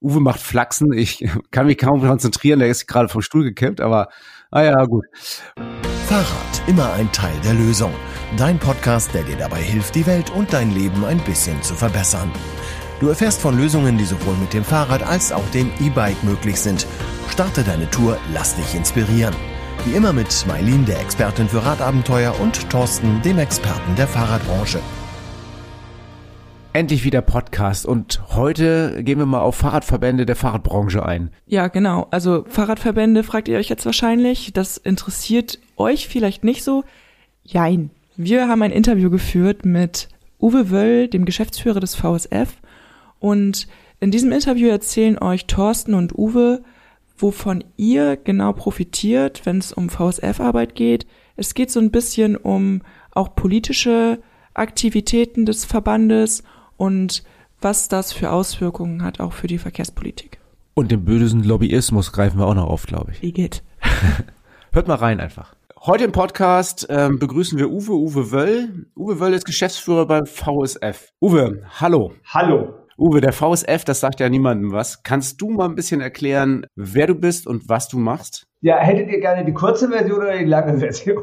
Uwe macht Flachsen. Ich kann mich kaum konzentrieren. Der ist gerade vom Stuhl gekippt, aber naja, ah gut. Fahrrad, immer ein Teil der Lösung. Dein Podcast, der dir dabei hilft, die Welt und dein Leben ein bisschen zu verbessern. Du erfährst von Lösungen, die sowohl mit dem Fahrrad als auch dem E-Bike möglich sind. Starte deine Tour, lass dich inspirieren. Wie immer mit Mailin, der Expertin für Radabenteuer, und Thorsten, dem Experten der Fahrradbranche. Endlich wieder Podcast und heute gehen wir mal auf Fahrradverbände der Fahrradbranche ein. Ja, genau. Also Fahrradverbände fragt ihr euch jetzt wahrscheinlich. Das interessiert euch vielleicht nicht so. Jein. Wir haben ein Interview geführt mit Uwe Wöll, dem Geschäftsführer des VSF. Und in diesem Interview erzählen euch Thorsten und Uwe, wovon ihr genau profitiert, wenn es um VSF-Arbeit geht. Es geht so ein bisschen um auch politische Aktivitäten des Verbandes und was das für Auswirkungen hat auch für die Verkehrspolitik. Und den bösen Lobbyismus greifen wir auch noch auf, glaube ich. Wie geht? Hört mal rein einfach. Heute im Podcast ähm, begrüßen wir Uwe, Uwe Wöll. Uwe Wöll ist Geschäftsführer beim VSF. Uwe, hallo. Hallo. Uwe, der VSF, das sagt ja niemandem was. Kannst du mal ein bisschen erklären, wer du bist und was du machst? Ja, hättet ihr gerne die kurze Version oder die lange Version?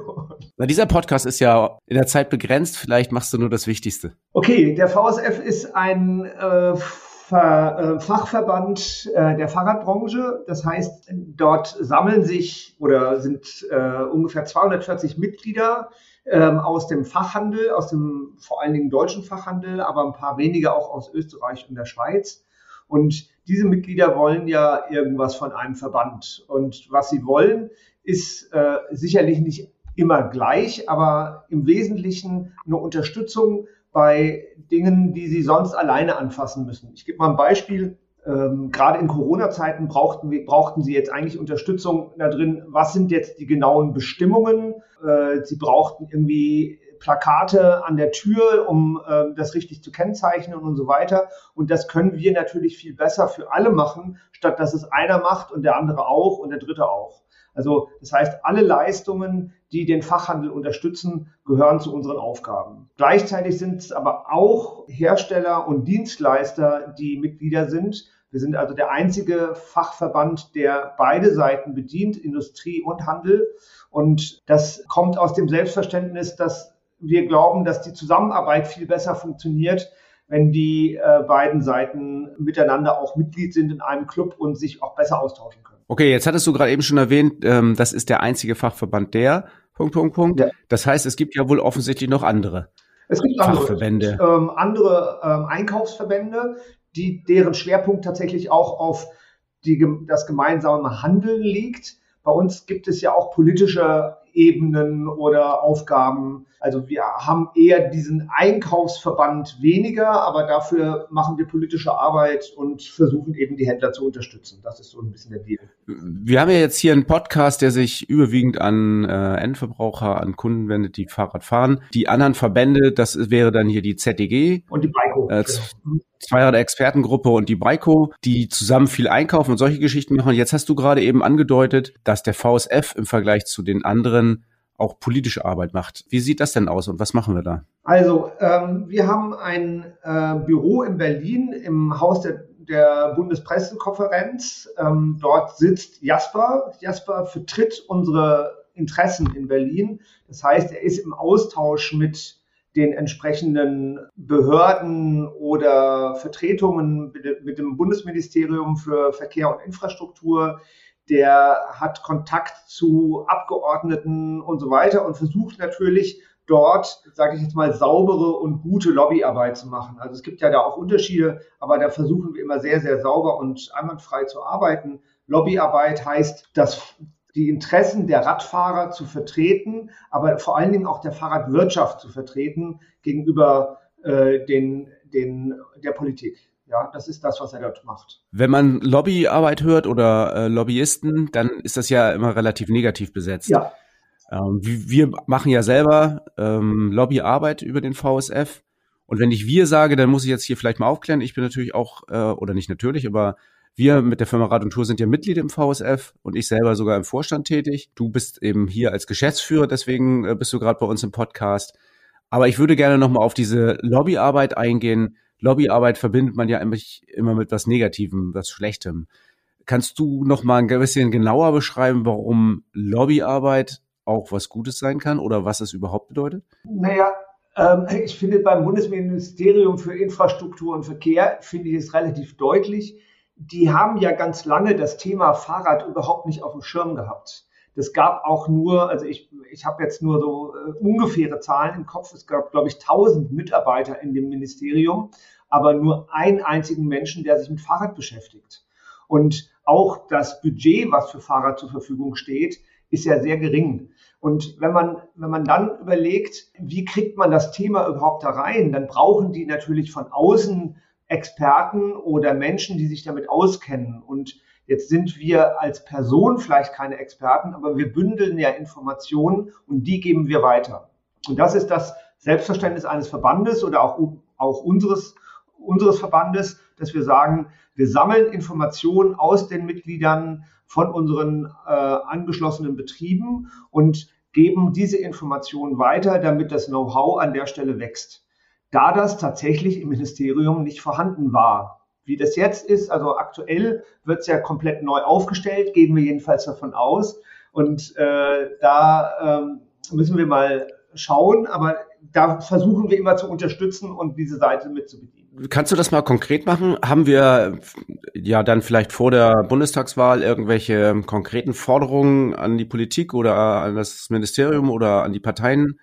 Na, dieser Podcast ist ja in der Zeit begrenzt. Vielleicht machst du nur das Wichtigste. Okay, der VSF ist ein äh, Ver, äh, Fachverband äh, der Fahrradbranche. Das heißt, dort sammeln sich oder sind äh, ungefähr 240 Mitglieder ähm, aus dem Fachhandel, aus dem vor allen Dingen deutschen Fachhandel, aber ein paar wenige auch aus Österreich und der Schweiz. Und diese Mitglieder wollen ja irgendwas von einem Verband. Und was sie wollen, ist äh, sicherlich nicht immer gleich, aber im Wesentlichen eine Unterstützung bei Dingen, die sie sonst alleine anfassen müssen. Ich gebe mal ein Beispiel. Ähm, gerade in Corona-Zeiten brauchten, wir, brauchten sie jetzt eigentlich Unterstützung da drin. Was sind jetzt die genauen Bestimmungen? Äh, sie brauchten irgendwie Plakate an der Tür, um äh, das richtig zu kennzeichnen und so weiter. Und das können wir natürlich viel besser für alle machen, statt dass es einer macht und der andere auch und der dritte auch. Also das heißt, alle Leistungen, die den Fachhandel unterstützen, gehören zu unseren Aufgaben. Gleichzeitig sind es aber auch Hersteller und Dienstleister, die Mitglieder sind. Wir sind also der einzige Fachverband, der beide Seiten bedient, Industrie und Handel. Und das kommt aus dem Selbstverständnis, dass wir glauben, dass die Zusammenarbeit viel besser funktioniert, wenn die äh, beiden Seiten miteinander auch Mitglied sind in einem Club und sich auch besser austauschen können. Okay, jetzt hattest du gerade eben schon erwähnt, ähm, das ist der einzige Fachverband der. Punkt, Punkt, Punkt. Ja. Das heißt, es gibt ja wohl offensichtlich noch andere. Es gibt Fachverbände. Andere, ähm, andere ähm, Einkaufsverbände, die, deren Schwerpunkt tatsächlich auch auf die, das gemeinsame Handeln liegt. Bei uns gibt es ja auch politische Ebenen oder Aufgaben. Also wir haben eher diesen Einkaufsverband weniger, aber dafür machen wir politische Arbeit und versuchen eben die Händler zu unterstützen. Das ist so ein bisschen der Deal. Wir haben ja jetzt hier einen Podcast, der sich überwiegend an äh, Endverbraucher, an Kunden wendet, die Fahrrad fahren. Die anderen Verbände, das wäre dann hier die ZDG. Und die Baiko. Äh, Zweirad-Expertengruppe und die Breiko, die zusammen viel einkaufen und solche Geschichten machen. Jetzt hast du gerade eben angedeutet, dass der VSF im Vergleich zu den anderen auch politische Arbeit macht. Wie sieht das denn aus und was machen wir da? Also, ähm, wir haben ein äh, Büro in Berlin im Haus der, der Bundespressekonferenz. Ähm, dort sitzt Jasper. Jasper vertritt unsere Interessen in Berlin. Das heißt, er ist im Austausch mit den entsprechenden Behörden oder Vertretungen mit dem Bundesministerium für Verkehr und Infrastruktur. Der hat Kontakt zu Abgeordneten und so weiter und versucht natürlich dort, sage ich jetzt mal, saubere und gute Lobbyarbeit zu machen. Also es gibt ja da auch Unterschiede, aber da versuchen wir immer sehr, sehr sauber und einwandfrei zu arbeiten. Lobbyarbeit heißt, dass die Interessen der Radfahrer zu vertreten, aber vor allen Dingen auch der Fahrradwirtschaft zu vertreten gegenüber äh, den, den, der Politik. Ja, das ist das, was er dort macht. Wenn man Lobbyarbeit hört oder äh, Lobbyisten, dann ist das ja immer relativ negativ besetzt. Ja. Ähm, wir machen ja selber ähm, Lobbyarbeit über den VSF. Und wenn ich wir sage, dann muss ich jetzt hier vielleicht mal aufklären. Ich bin natürlich auch, äh, oder nicht natürlich, aber wir mit der Firma Rad und Tour sind ja Mitglied im VSF und ich selber sogar im Vorstand tätig. Du bist eben hier als Geschäftsführer, deswegen äh, bist du gerade bei uns im Podcast. Aber ich würde gerne nochmal auf diese Lobbyarbeit eingehen. Lobbyarbeit verbindet man ja immer mit was Negativem, was Schlechtem. Kannst du noch mal ein bisschen genauer beschreiben, warum Lobbyarbeit auch was Gutes sein kann oder was es überhaupt bedeutet? Naja, ähm, ich finde beim Bundesministerium für Infrastruktur und Verkehr finde ich es relativ deutlich. Die haben ja ganz lange das Thema Fahrrad überhaupt nicht auf dem Schirm gehabt. Das gab auch nur, also ich, ich habe jetzt nur so äh, ungefähre Zahlen im Kopf. Es gab, glaube ich, 1000 Mitarbeiter in dem Ministerium, aber nur einen einzigen Menschen, der sich mit Fahrrad beschäftigt. Und auch das Budget, was für Fahrrad zur Verfügung steht, ist ja sehr gering. Und wenn man, wenn man dann überlegt, wie kriegt man das Thema überhaupt da rein, dann brauchen die natürlich von außen Experten oder Menschen, die sich damit auskennen. Und Jetzt sind wir als Person vielleicht keine Experten, aber wir bündeln ja Informationen und die geben wir weiter. Und das ist das Selbstverständnis eines Verbandes oder auch, auch unseres, unseres Verbandes, dass wir sagen, wir sammeln Informationen aus den Mitgliedern von unseren äh, angeschlossenen Betrieben und geben diese Informationen weiter, damit das Know-how an der Stelle wächst. Da das tatsächlich im Ministerium nicht vorhanden war, wie das jetzt ist, also aktuell wird es ja komplett neu aufgestellt, gehen wir jedenfalls davon aus. Und äh, da ähm, müssen wir mal schauen, aber da versuchen wir immer zu unterstützen und diese Seite mitzubedienen. Kannst du das mal konkret machen? Haben wir ja dann vielleicht vor der Bundestagswahl irgendwelche konkreten Forderungen an die Politik oder an das Ministerium oder an die Parteien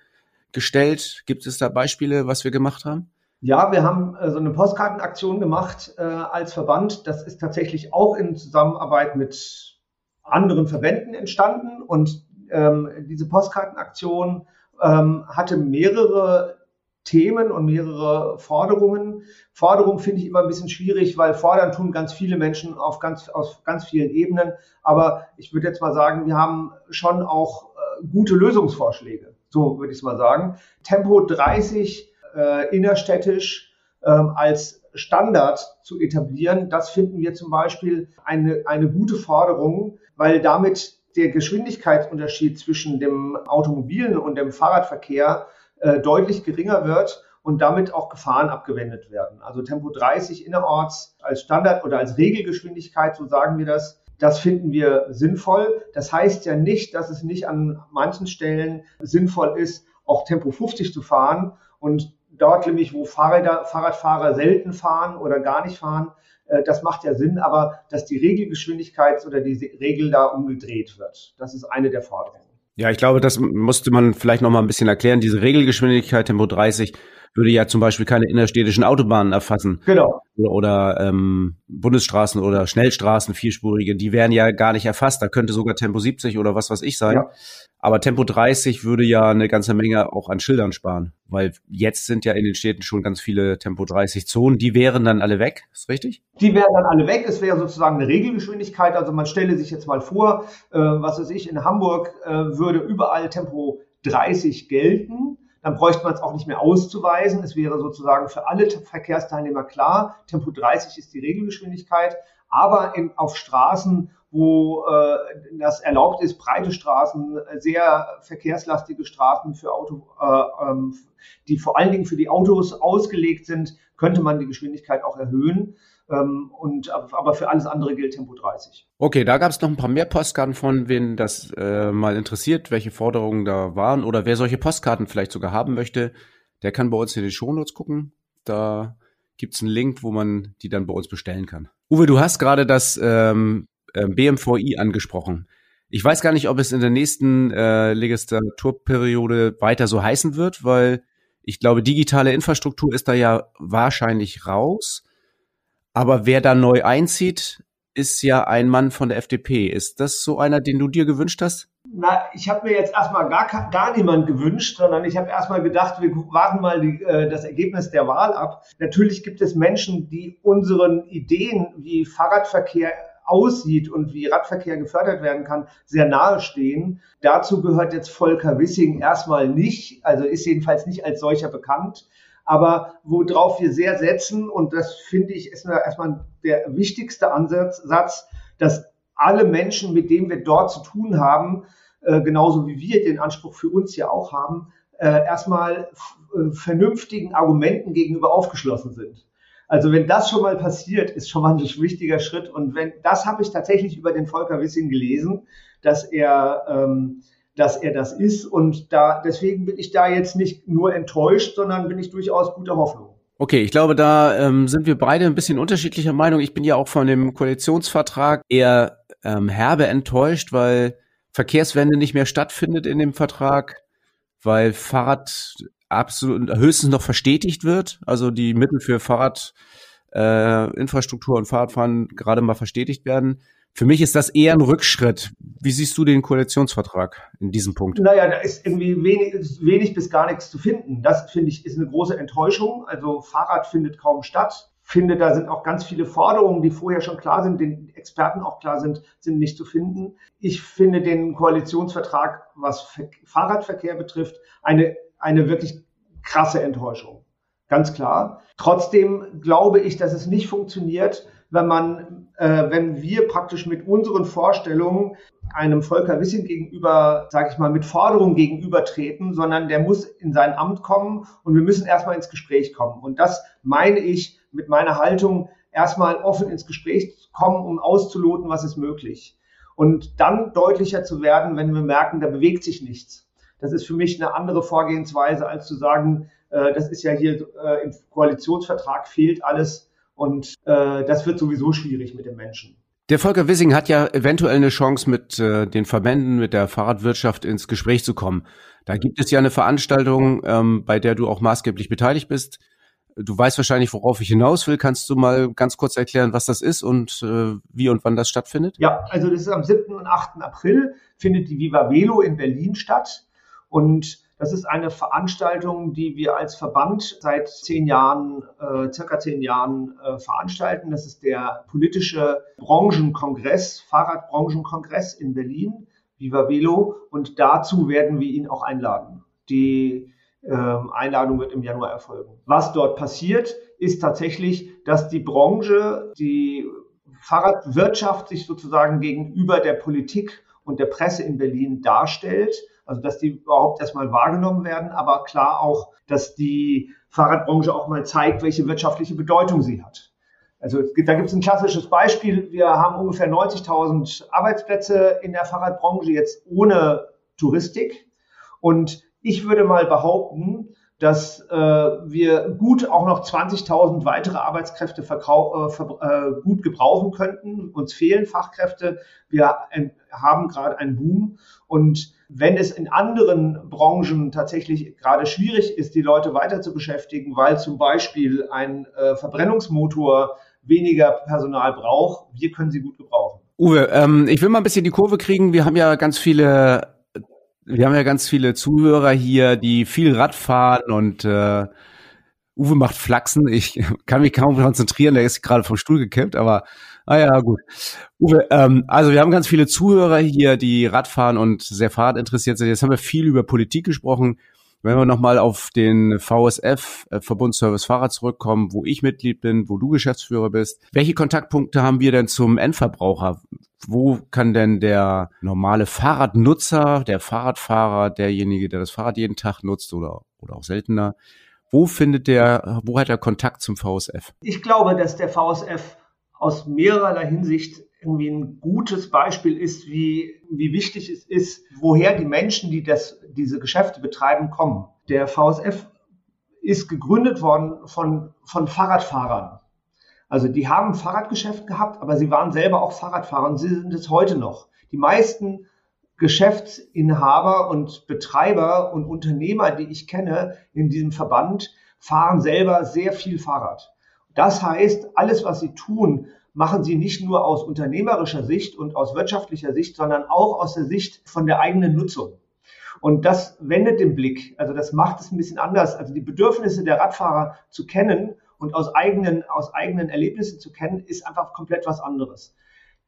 gestellt? Gibt es da Beispiele, was wir gemacht haben? Ja, wir haben äh, so eine Postkartenaktion gemacht äh, als Verband. Das ist tatsächlich auch in Zusammenarbeit mit anderen Verbänden entstanden. Und ähm, diese Postkartenaktion ähm, hatte mehrere Themen und mehrere Forderungen. Forderungen finde ich immer ein bisschen schwierig, weil fordern tun ganz viele Menschen auf ganz, auf ganz vielen Ebenen. Aber ich würde jetzt mal sagen, wir haben schon auch äh, gute Lösungsvorschläge. So würde ich es mal sagen. Tempo 30 äh, innerstädtisch ähm, als Standard zu etablieren. Das finden wir zum Beispiel eine, eine gute Forderung, weil damit der Geschwindigkeitsunterschied zwischen dem automobilen und dem Fahrradverkehr äh, deutlich geringer wird und damit auch Gefahren abgewendet werden. Also Tempo 30 innerorts als Standard oder als Regelgeschwindigkeit, so sagen wir das, das finden wir sinnvoll. Das heißt ja nicht, dass es nicht an manchen Stellen sinnvoll ist, auch Tempo 50 zu fahren. Und dort nämlich, wo Fahrräder, Fahrradfahrer selten fahren oder gar nicht fahren, äh, das macht ja Sinn, aber dass die Regelgeschwindigkeit oder die Regel da umgedreht wird, das ist eine der Forderungen. Ja, ich glaube, das musste man vielleicht noch mal ein bisschen erklären. Diese Regelgeschwindigkeit Tempo 30 würde ja zum Beispiel keine innerstädtischen Autobahnen erfassen. Genau. Oder, oder ähm, Bundesstraßen oder Schnellstraßen, vierspurige, die wären ja gar nicht erfasst. Da könnte sogar Tempo 70 oder was weiß ich sein. Ja. Aber Tempo 30 würde ja eine ganze Menge auch an Schildern sparen, weil jetzt sind ja in den Städten schon ganz viele Tempo 30 Zonen. Die wären dann alle weg, ist richtig? Die wären dann alle weg. Es wäre sozusagen eine Regelgeschwindigkeit. Also man stelle sich jetzt mal vor, äh, was weiß ich, in Hamburg äh, würde überall Tempo 30 gelten dann bräuchte man es auch nicht mehr auszuweisen. Es wäre sozusagen für alle Verkehrsteilnehmer klar, Tempo 30 ist die Regelgeschwindigkeit, aber in, auf Straßen, wo äh, das erlaubt ist, breite Straßen, sehr verkehrslastige Straßen für Auto, äh, ähm, die vor allen Dingen für die Autos ausgelegt sind, könnte man die Geschwindigkeit auch erhöhen. Ähm, und, aber für alles andere gilt Tempo 30. Okay, da gab es noch ein paar mehr Postkarten von, wen das äh, mal interessiert, welche Forderungen da waren oder wer solche Postkarten vielleicht sogar haben möchte, der kann bei uns in die Shownotes gucken. Da gibt's einen Link, wo man die dann bei uns bestellen kann. Uwe, du hast gerade das ähm, äh, BMVI angesprochen. Ich weiß gar nicht, ob es in der nächsten äh, Legislaturperiode weiter so heißen wird, weil ich glaube, digitale Infrastruktur ist da ja wahrscheinlich raus. Aber wer da neu einzieht, ist ja ein Mann von der FDP. Ist das so einer, den du dir gewünscht hast? Na, ich habe mir jetzt erstmal gar, gar niemand gewünscht, sondern ich habe erstmal gedacht, wir warten mal die, äh, das Ergebnis der Wahl ab. Natürlich gibt es Menschen, die unseren Ideen wie Fahrradverkehr aussieht und wie Radverkehr gefördert werden kann, sehr nahe stehen. Dazu gehört jetzt Volker Wissing erstmal nicht, also ist jedenfalls nicht als solcher bekannt. Aber worauf wir sehr setzen, und das finde ich ist erstmal der wichtigste Ansatz, dass alle Menschen, mit denen wir dort zu tun haben, äh, genauso wie wir den Anspruch für uns ja auch haben, äh, erstmal äh, vernünftigen Argumenten gegenüber aufgeschlossen sind. Also wenn das schon mal passiert, ist schon mal ein wichtiger Schritt. Und wenn das habe ich tatsächlich über den Volker Wissing gelesen, dass er ähm, dass er das ist. Und da deswegen bin ich da jetzt nicht nur enttäuscht, sondern bin ich durchaus guter Hoffnung. Okay, ich glaube, da ähm, sind wir beide ein bisschen unterschiedlicher Meinung. Ich bin ja auch von dem Koalitionsvertrag eher ähm, herbe enttäuscht, weil Verkehrswende nicht mehr stattfindet in dem Vertrag, weil Fahrrad absolut höchstens noch verstetigt wird, also die Mittel für Fahrradinfrastruktur äh, und Fahrradfahren gerade mal verstetigt werden. Für mich ist das eher ein Rückschritt. Wie siehst du den Koalitionsvertrag in diesem Punkt? Naja, da ist irgendwie wenig, wenig bis gar nichts zu finden. Das finde ich ist eine große Enttäuschung. Also Fahrrad findet kaum statt. Finde, da sind auch ganz viele Forderungen, die vorher schon klar sind, den Experten auch klar sind, sind nicht zu finden. Ich finde den Koalitionsvertrag, was Fahrradverkehr betrifft, eine, eine wirklich krasse Enttäuschung. Ganz klar. Trotzdem glaube ich, dass es nicht funktioniert, wenn man, äh, wenn wir praktisch mit unseren Vorstellungen einem Volker Wissing gegenüber, sage ich mal, mit Forderungen gegenübertreten, sondern der muss in sein Amt kommen und wir müssen erstmal ins Gespräch kommen. Und das meine ich mit meiner Haltung, erstmal offen ins Gespräch kommen, um auszuloten, was ist möglich. Und dann deutlicher zu werden, wenn wir merken, da bewegt sich nichts. Das ist für mich eine andere Vorgehensweise, als zu sagen, äh, das ist ja hier äh, im Koalitionsvertrag fehlt alles und äh, das wird sowieso schwierig mit den Menschen. Der Volker Wissing hat ja eventuell eine Chance, mit äh, den Verbänden, mit der Fahrradwirtschaft ins Gespräch zu kommen. Da gibt es ja eine Veranstaltung, ähm, bei der du auch maßgeblich beteiligt bist. Du weißt wahrscheinlich, worauf ich hinaus will. Kannst du mal ganz kurz erklären, was das ist und äh, wie und wann das stattfindet? Ja, also das ist am 7. und 8. April findet die Viva Velo in Berlin statt. Und das ist eine Veranstaltung, die wir als Verband seit zehn Jahren, äh, circa zehn Jahren äh, veranstalten. Das ist der politische Branchenkongress, Fahrradbranchenkongress in Berlin, Viva Velo. Und dazu werden wir ihn auch einladen. Die äh, Einladung wird im Januar erfolgen. Was dort passiert, ist tatsächlich, dass die Branche, die Fahrradwirtschaft sich sozusagen gegenüber der Politik und der Presse in Berlin darstellt also dass die überhaupt erstmal wahrgenommen werden, aber klar auch, dass die Fahrradbranche auch mal zeigt, welche wirtschaftliche Bedeutung sie hat. Also da gibt es ein klassisches Beispiel. Wir haben ungefähr 90.000 Arbeitsplätze in der Fahrradbranche jetzt ohne Touristik. Und ich würde mal behaupten, dass äh, wir gut auch noch 20.000 weitere Arbeitskräfte äh, äh, gut gebrauchen könnten. Uns fehlen Fachkräfte. Wir haben gerade einen Boom. Und wenn es in anderen Branchen tatsächlich gerade schwierig ist, die Leute weiter zu beschäftigen, weil zum Beispiel ein äh, Verbrennungsmotor weniger Personal braucht, wir können sie gut gebrauchen. Uwe, ähm, ich will mal ein bisschen die Kurve kriegen. Wir haben ja ganz viele wir haben ja ganz viele Zuhörer hier, die viel Rad fahren und äh, Uwe macht Flachsen. Ich kann mich kaum konzentrieren, der ist gerade vom Stuhl gekippt, aber ah ja, gut. Uwe, ähm, also wir haben ganz viele Zuhörer hier, die Radfahren und sehr Fahrrad interessiert sind. Jetzt haben wir viel über Politik gesprochen. Wenn wir nochmal auf den VSF, äh, Verbundservice Fahrrad zurückkommen, wo ich Mitglied bin, wo du Geschäftsführer bist, welche Kontaktpunkte haben wir denn zum Endverbraucher? Wo kann denn der normale Fahrradnutzer, der Fahrradfahrer, derjenige, der das Fahrrad jeden Tag nutzt oder, oder auch seltener, wo findet der, wo hat er Kontakt zum VSF? Ich glaube, dass der VSF aus mehrerlei Hinsicht irgendwie ein gutes Beispiel ist, wie, wie wichtig es ist, woher die Menschen, die das, diese Geschäfte betreiben, kommen. Der VSF ist gegründet worden von, von Fahrradfahrern. Also die haben ein Fahrradgeschäft gehabt, aber sie waren selber auch Fahrradfahrer und sie sind es heute noch. Die meisten Geschäftsinhaber und Betreiber und Unternehmer, die ich kenne in diesem Verband, fahren selber sehr viel Fahrrad. Das heißt, alles, was sie tun, machen sie nicht nur aus unternehmerischer Sicht und aus wirtschaftlicher Sicht, sondern auch aus der Sicht von der eigenen Nutzung. Und das wendet den Blick, also das macht es ein bisschen anders. Also die Bedürfnisse der Radfahrer zu kennen und aus eigenen, aus eigenen Erlebnissen zu kennen, ist einfach komplett was anderes.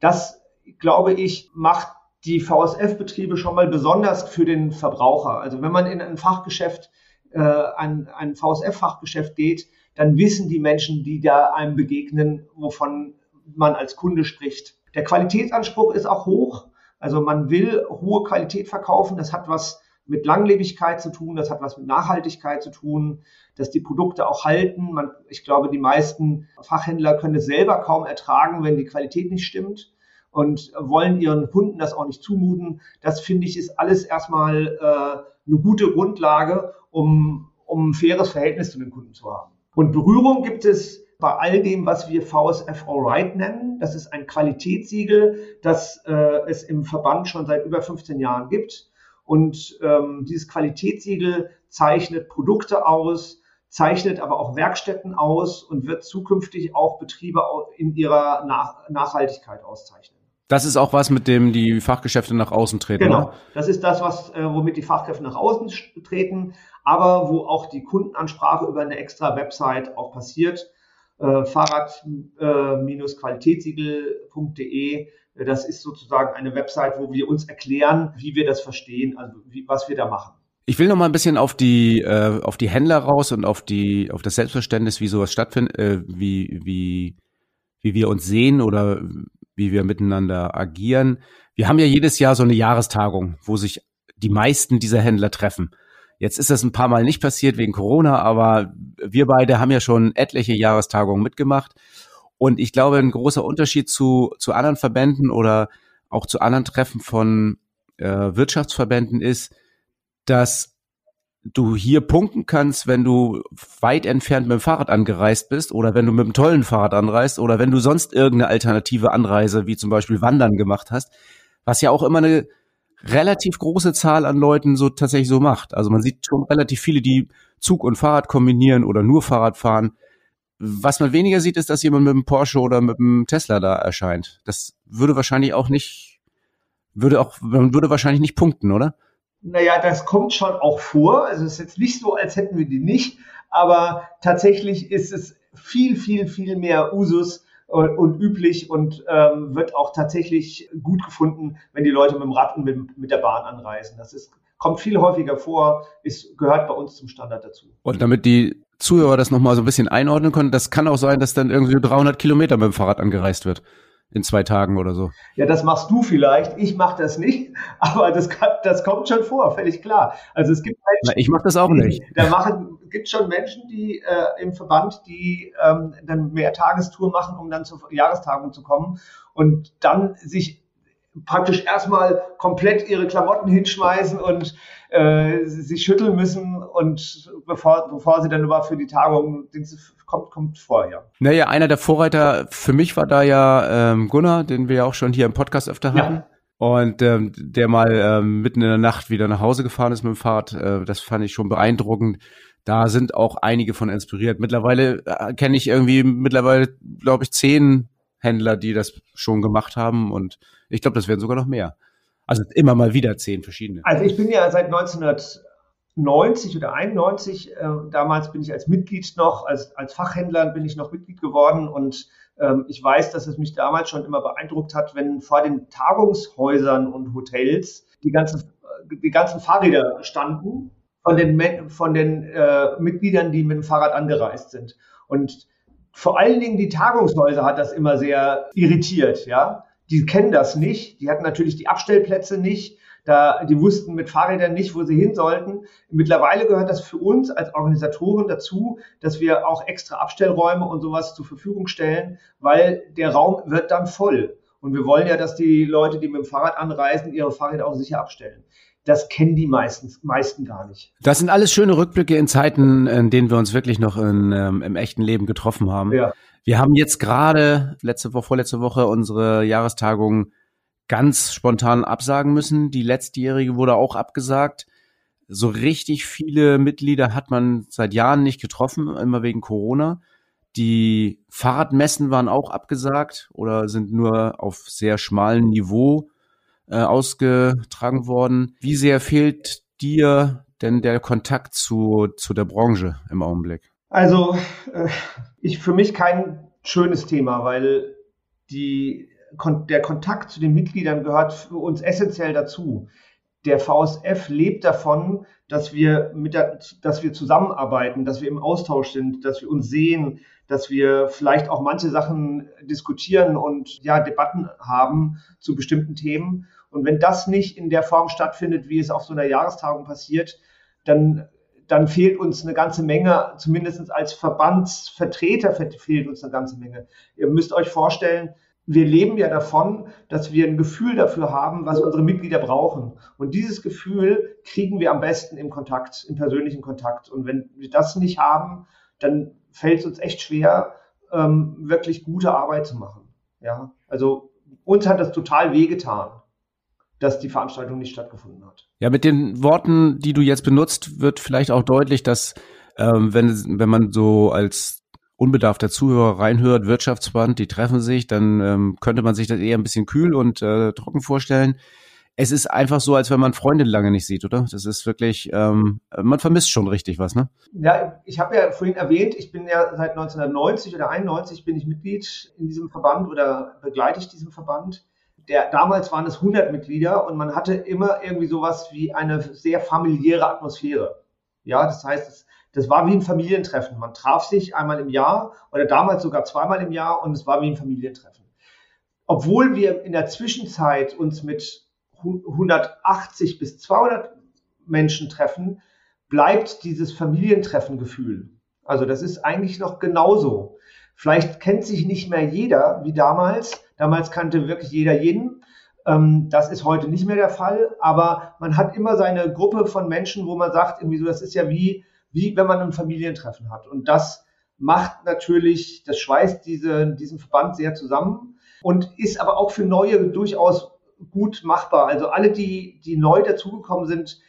Das, glaube ich, macht die VSF-Betriebe schon mal besonders für den Verbraucher. Also wenn man in ein Fachgeschäft, äh, ein, ein VSF-Fachgeschäft geht, dann wissen die Menschen, die da einem begegnen, wovon man als Kunde spricht. Der Qualitätsanspruch ist auch hoch. Also man will hohe Qualität verkaufen. Das hat was mit Langlebigkeit zu tun, das hat was mit Nachhaltigkeit zu tun, dass die Produkte auch halten. Man, ich glaube, die meisten Fachhändler können es selber kaum ertragen, wenn die Qualität nicht stimmt und wollen ihren Kunden das auch nicht zumuten. Das finde ich ist alles erstmal äh, eine gute Grundlage, um, um ein faires Verhältnis zu den Kunden zu haben. Und Berührung gibt es bei all dem, was wir VSF Alright nennen. Das ist ein Qualitätssiegel, das äh, es im Verband schon seit über 15 Jahren gibt. Und ähm, dieses Qualitätssiegel zeichnet Produkte aus, zeichnet aber auch Werkstätten aus und wird zukünftig auch Betriebe in ihrer Nach Nachhaltigkeit auszeichnen. Das ist auch was, mit dem die Fachgeschäfte nach außen treten. Genau, oder? das ist das, was, äh, womit die Fachkräfte nach außen treten, aber wo auch die Kundenansprache über eine extra Website auch passiert. Äh, Fahrrad-qualitätssiegel.de äh, das ist sozusagen eine Website, wo wir uns erklären, wie wir das verstehen, also wie, was wir da machen. Ich will noch mal ein bisschen auf die äh, auf die Händler raus und auf die auf das Selbstverständnis, wie sowas stattfindet, äh, wie wie wie wir uns sehen oder wie wir miteinander agieren. Wir haben ja jedes Jahr so eine Jahrestagung, wo sich die meisten dieser Händler treffen. Jetzt ist das ein paar Mal nicht passiert wegen Corona, aber wir beide haben ja schon etliche Jahrestagungen mitgemacht. Und ich glaube, ein großer Unterschied zu, zu anderen Verbänden oder auch zu anderen Treffen von äh, Wirtschaftsverbänden ist, dass du hier punkten kannst, wenn du weit entfernt mit dem Fahrrad angereist bist oder wenn du mit einem tollen Fahrrad anreist oder wenn du sonst irgendeine alternative Anreise, wie zum Beispiel Wandern gemacht hast, was ja auch immer eine relativ große Zahl an Leuten so tatsächlich so macht. Also man sieht schon relativ viele, die Zug und Fahrrad kombinieren oder nur Fahrrad fahren. Was man weniger sieht, ist, dass jemand mit einem Porsche oder mit einem Tesla da erscheint. Das würde wahrscheinlich auch nicht, würde auch, man würde wahrscheinlich nicht punkten, oder? Naja, das kommt schon auch vor. Also es ist jetzt nicht so, als hätten wir die nicht, aber tatsächlich ist es viel, viel, viel mehr Usus und, und üblich und ähm, wird auch tatsächlich gut gefunden, wenn die Leute mit dem Rad und mit, mit der Bahn anreisen. Das ist kommt viel häufiger vor, ist, gehört bei uns zum Standard dazu. Und damit die Zuhörer das nochmal so ein bisschen einordnen können, das kann auch sein, dass dann irgendwie 300 Kilometer mit dem Fahrrad angereist wird in zwei Tagen oder so. Ja, das machst du vielleicht. Ich mache das nicht, aber das, kann, das kommt schon vor, völlig klar. Also es gibt Menschen, Na, ich mache das auch nicht. Da machen gibt schon Menschen, die äh, im Verband, die ähm, dann mehr Tagestour machen, um dann zur Jahrestagung zu kommen und dann sich praktisch erstmal komplett ihre Klamotten hinschmeißen und äh, sich schütteln müssen und bevor, bevor sie dann überhaupt für die Tagung kommt, kommt vorher. Naja, einer der Vorreiter für mich war da ja ähm, Gunnar, den wir ja auch schon hier im Podcast öfter hatten. Ja. Und ähm, der mal ähm, mitten in der Nacht wieder nach Hause gefahren ist mit dem Fahrrad, äh, das fand ich schon beeindruckend. Da sind auch einige von inspiriert. Mittlerweile äh, kenne ich irgendwie mittlerweile, glaube ich, zehn Händler, die das schon gemacht haben und ich glaube, das werden sogar noch mehr. Also immer mal wieder zehn verschiedene. Also ich bin ja seit 1990 oder 91, äh, damals bin ich als Mitglied noch, als, als Fachhändler bin ich noch Mitglied geworden und ähm, ich weiß, dass es mich damals schon immer beeindruckt hat, wenn vor den Tagungshäusern und Hotels die ganzen, die ganzen Fahrräder standen von den, von den äh, Mitgliedern, die mit dem Fahrrad angereist sind. Und vor allen Dingen die Tagungshäuser hat das immer sehr irritiert, ja die kennen das nicht. Die hatten natürlich die Abstellplätze nicht. Da, die wussten mit Fahrrädern nicht, wo sie hin sollten. Mittlerweile gehört das für uns als Organisatoren dazu, dass wir auch extra Abstellräume und sowas zur Verfügung stellen, weil der Raum wird dann voll. Und wir wollen ja, dass die Leute, die mit dem Fahrrad anreisen, ihre Fahrräder auch sicher abstellen. Das kennen die meistens, meisten gar nicht. Das sind alles schöne Rückblicke in Zeiten, in denen wir uns wirklich noch in, ähm, im echten Leben getroffen haben. Ja. Wir haben jetzt gerade letzte Woche, vorletzte Woche unsere Jahrestagung ganz spontan absagen müssen. Die letztjährige wurde auch abgesagt. So richtig viele Mitglieder hat man seit Jahren nicht getroffen, immer wegen Corona. Die Fahrradmessen waren auch abgesagt oder sind nur auf sehr schmalem Niveau äh, ausgetragen worden. Wie sehr fehlt dir denn der Kontakt zu, zu der Branche im Augenblick? Also äh, ich für mich kein schönes Thema, weil die, der Kontakt zu den Mitgliedern gehört für uns essentiell dazu. Der VSF lebt davon, dass wir mit der, dass wir zusammenarbeiten, dass wir im Austausch sind, dass wir uns sehen, dass wir vielleicht auch manche Sachen diskutieren und ja Debatten haben zu bestimmten Themen. Und wenn das nicht in der Form stattfindet, wie es auf so einer Jahrestagung passiert, dann, dann fehlt uns eine ganze Menge, zumindest als Verbandsvertreter fehlt uns eine ganze Menge. Ihr müsst euch vorstellen, wir leben ja davon, dass wir ein Gefühl dafür haben, was unsere Mitglieder brauchen. Und dieses Gefühl kriegen wir am besten im Kontakt, im persönlichen Kontakt. Und wenn wir das nicht haben, dann fällt es uns echt schwer, ähm, wirklich gute Arbeit zu machen. Ja, also uns hat das total wehgetan, dass die Veranstaltung nicht stattgefunden hat. Ja, mit den Worten, die du jetzt benutzt, wird vielleicht auch deutlich, dass ähm, wenn, wenn man so als unbedarfter Zuhörer reinhört, Wirtschaftsband, die treffen sich, dann ähm, könnte man sich das eher ein bisschen kühl und äh, trocken vorstellen. Es ist einfach so, als wenn man Freunde lange nicht sieht, oder? Das ist wirklich, ähm, man vermisst schon richtig was, ne? Ja, ich habe ja vorhin erwähnt, ich bin ja seit 1990 oder 91 bin ich Mitglied in diesem Verband oder begleite ich diesen Verband. Der, damals waren es 100 Mitglieder und man hatte immer irgendwie sowas wie eine sehr familiäre Atmosphäre. Ja, das heißt, es das war wie ein Familientreffen. Man traf sich einmal im Jahr oder damals sogar zweimal im Jahr und es war wie ein Familientreffen. Obwohl wir in der Zwischenzeit uns mit 180 bis 200 Menschen treffen, bleibt dieses Familientreffengefühl. Also das ist eigentlich noch genauso. Vielleicht kennt sich nicht mehr jeder wie damals. Damals kannte wirklich jeder jeden. Ähm, das ist heute nicht mehr der Fall, aber man hat immer seine Gruppe von Menschen, wo man sagt, irgendwie so, das ist ja wie wie wenn man ein Familientreffen hat. Und das macht natürlich, das schweißt diese, diesen Verband sehr zusammen und ist aber auch für Neue durchaus gut machbar. Also alle, die, die neu dazugekommen sind,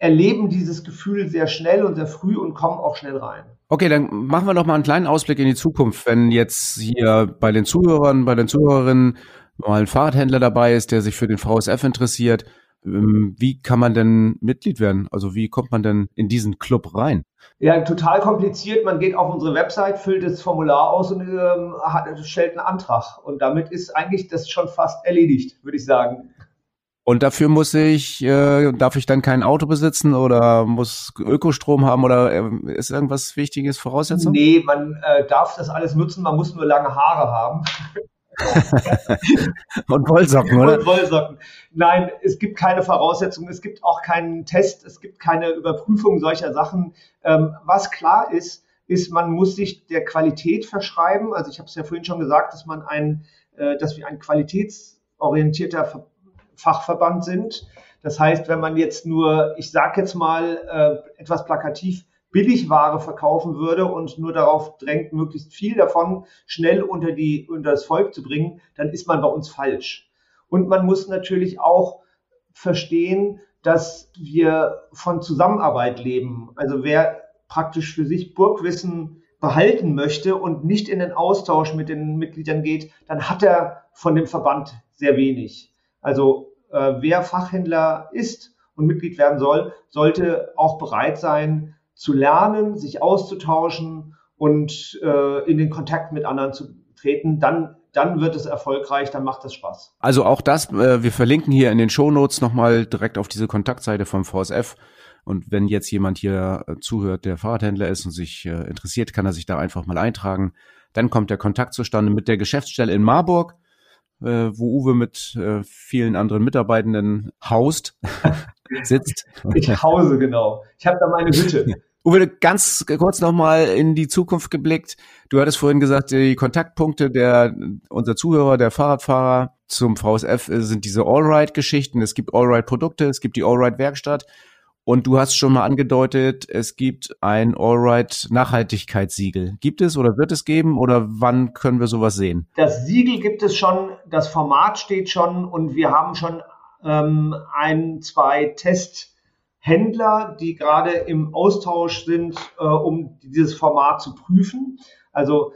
erleben dieses Gefühl sehr schnell und sehr früh und kommen auch schnell rein. Okay, dann machen wir noch mal einen kleinen Ausblick in die Zukunft. Wenn jetzt hier bei den Zuhörern, bei den Zuhörerinnen mal ein Fahrradhändler dabei ist, der sich für den VSF interessiert, ähm, wie kann man denn Mitglied werden? Also wie kommt man denn in diesen Club rein? Ja, total kompliziert. Man geht auf unsere Website, füllt das Formular aus und ähm, hat, stellt einen Antrag. Und damit ist eigentlich das schon fast erledigt, würde ich sagen. Und dafür muss ich, äh, darf ich dann kein Auto besitzen oder muss Ökostrom haben oder äh, ist irgendwas Wichtiges Voraussetzung? Nee, man äh, darf das alles nutzen, man muss nur lange Haare haben. und Wollsocken, oder? Und Wollsocken. Nein, es gibt keine Voraussetzungen, es gibt auch keinen Test, es gibt keine Überprüfung solcher Sachen. Ähm, was klar ist, ist, man muss sich der Qualität verschreiben. Also ich habe es ja vorhin schon gesagt, dass man ein, äh, dass wir ein qualitätsorientierter Fachverband sind. Das heißt, wenn man jetzt nur, ich sage jetzt mal äh, etwas plakativ, Billigware verkaufen würde und nur darauf drängt, möglichst viel davon schnell unter, die, unter das Volk zu bringen, dann ist man bei uns falsch. Und man muss natürlich auch verstehen, dass wir von Zusammenarbeit leben. Also wer praktisch für sich Burgwissen behalten möchte und nicht in den Austausch mit den Mitgliedern geht, dann hat er von dem Verband sehr wenig. Also äh, wer Fachhändler ist und Mitglied werden soll, sollte auch bereit sein, zu lernen, sich auszutauschen und äh, in den Kontakt mit anderen zu treten, dann dann wird es erfolgreich, dann macht es Spaß. Also auch das, äh, wir verlinken hier in den Shownotes nochmal direkt auf diese Kontaktseite vom VSF. Und wenn jetzt jemand hier äh, zuhört, der Fahrradhändler ist und sich äh, interessiert, kann er sich da einfach mal eintragen. Dann kommt der Kontakt zustande mit der Geschäftsstelle in Marburg, äh, wo Uwe mit äh, vielen anderen Mitarbeitenden haust, sitzt. Ich hause, genau. Ich habe da meine Hütte. Uwe, ganz kurz nochmal in die Zukunft geblickt. Du hattest vorhin gesagt, die Kontaktpunkte der, unser Zuhörer, der Fahrradfahrer zum VSF sind diese Allride-Geschichten. Es gibt Allride-Produkte, es gibt die Allride-Werkstatt. Und du hast schon mal angedeutet, es gibt ein Allride-Nachhaltigkeitssiegel. Gibt es oder wird es geben oder wann können wir sowas sehen? Das Siegel gibt es schon, das Format steht schon und wir haben schon ähm, ein, zwei Tests Händler, die gerade im Austausch sind, äh, um dieses Format zu prüfen. Also